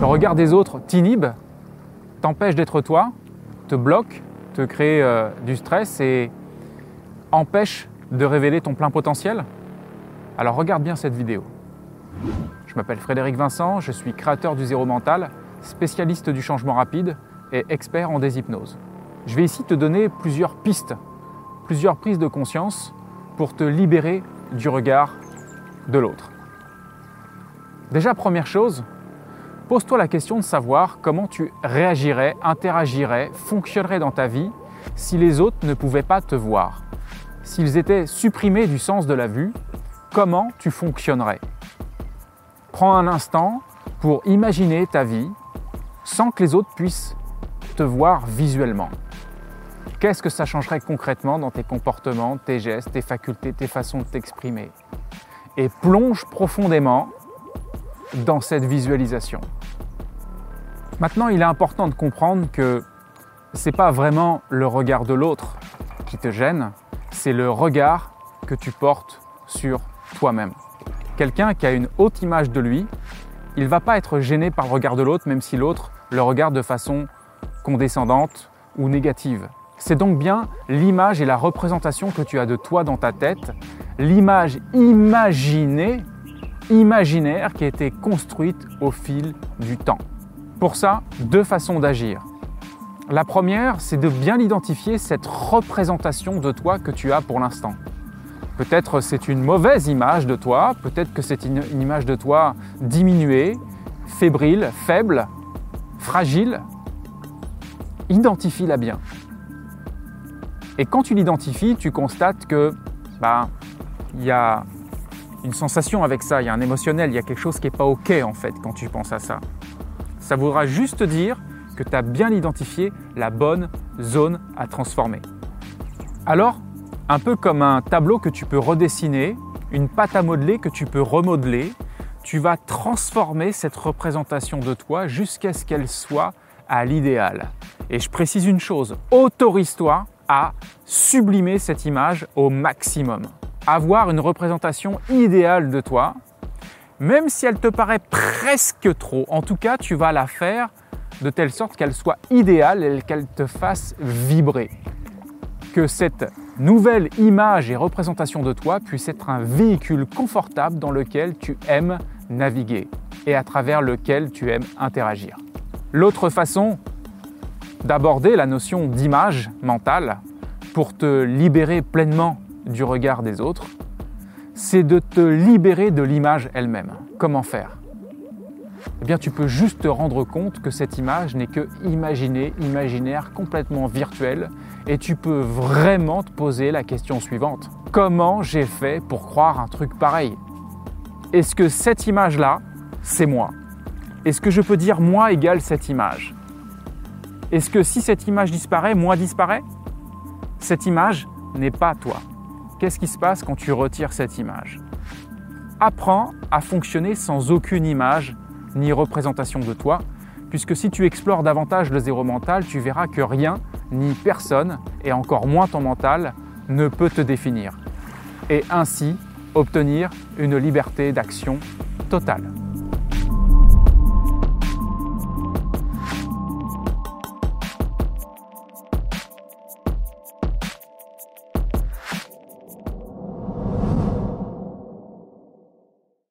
Le regard des autres t'inhibe, t'empêche d'être toi, te bloque, te crée euh, du stress et empêche de révéler ton plein potentiel Alors regarde bien cette vidéo. Je m'appelle Frédéric Vincent, je suis créateur du Zéro Mental, spécialiste du changement rapide et expert en déshypnose. Je vais ici te donner plusieurs pistes, plusieurs prises de conscience pour te libérer du regard de l'autre. Déjà, première chose, pose-toi la question de savoir comment tu réagirais, interagirais, fonctionnerais dans ta vie si les autres ne pouvaient pas te voir. S'ils étaient supprimés du sens de la vue, comment tu fonctionnerais? Prends un instant pour imaginer ta vie sans que les autres puissent te voir visuellement. Qu'est-ce que ça changerait concrètement dans tes comportements, tes gestes, tes facultés, tes façons de t'exprimer? Et plonge profondément dans cette visualisation. Maintenant, il est important de comprendre que ce n'est pas vraiment le regard de l'autre qui te gêne, c'est le regard que tu portes sur toi-même. Quelqu'un qui a une haute image de lui, il ne va pas être gêné par le regard de l'autre, même si l'autre le regarde de façon condescendante ou négative. C'est donc bien l'image et la représentation que tu as de toi dans ta tête, l'image imaginée imaginaire qui a été construite au fil du temps. Pour ça, deux façons d'agir. La première, c'est de bien identifier cette représentation de toi que tu as pour l'instant. Peut-être c'est une mauvaise image de toi, peut-être que c'est une, image de toi diminuée, fébrile, faible, fragile. Identifie-la bien. Et quand tu l'identifies, tu constates que bah, y a une sensation avec ça, il y a un émotionnel, il y a quelque chose qui n'est pas OK en fait quand tu penses à ça. Ça voudra juste dire que tu as bien identifié la bonne zone à transformer. Alors, un peu comme un tableau que tu peux redessiner, une pâte à modeler que tu peux remodeler, tu vas transformer cette représentation de toi jusqu'à ce qu'elle soit à l'idéal. Et je précise une chose, autorise-toi à sublimer cette image au maximum avoir une représentation idéale de toi, même si elle te paraît presque trop. En tout cas, tu vas la faire de telle sorte qu'elle soit idéale et qu'elle te fasse vibrer. Que cette nouvelle image et représentation de toi puisse être un véhicule confortable dans lequel tu aimes naviguer et à travers lequel tu aimes interagir. L'autre façon d'aborder la notion d'image mentale pour te libérer pleinement du regard des autres, c'est de te libérer de l'image elle-même. Comment faire? Eh bien, tu peux juste te rendre compte que cette image n'est que imaginée, imaginaire, complètement virtuelle, et tu peux vraiment te poser la question suivante. Comment j'ai fait pour croire un truc pareil? Est-ce que cette image-là, c'est moi? Est-ce que je peux dire moi égale cette image? Est-ce que si cette image disparaît, moi disparaît? Cette image n'est pas toi. Qu'est-ce qui se passe quand tu retires cette image? Apprends à fonctionner sans aucune image ni représentation de toi, puisque si tu explores davantage le zéro mental, tu verras que rien ni personne, et encore moins ton mental, ne peut te définir. Et ainsi obtenir une liberté d'action totale.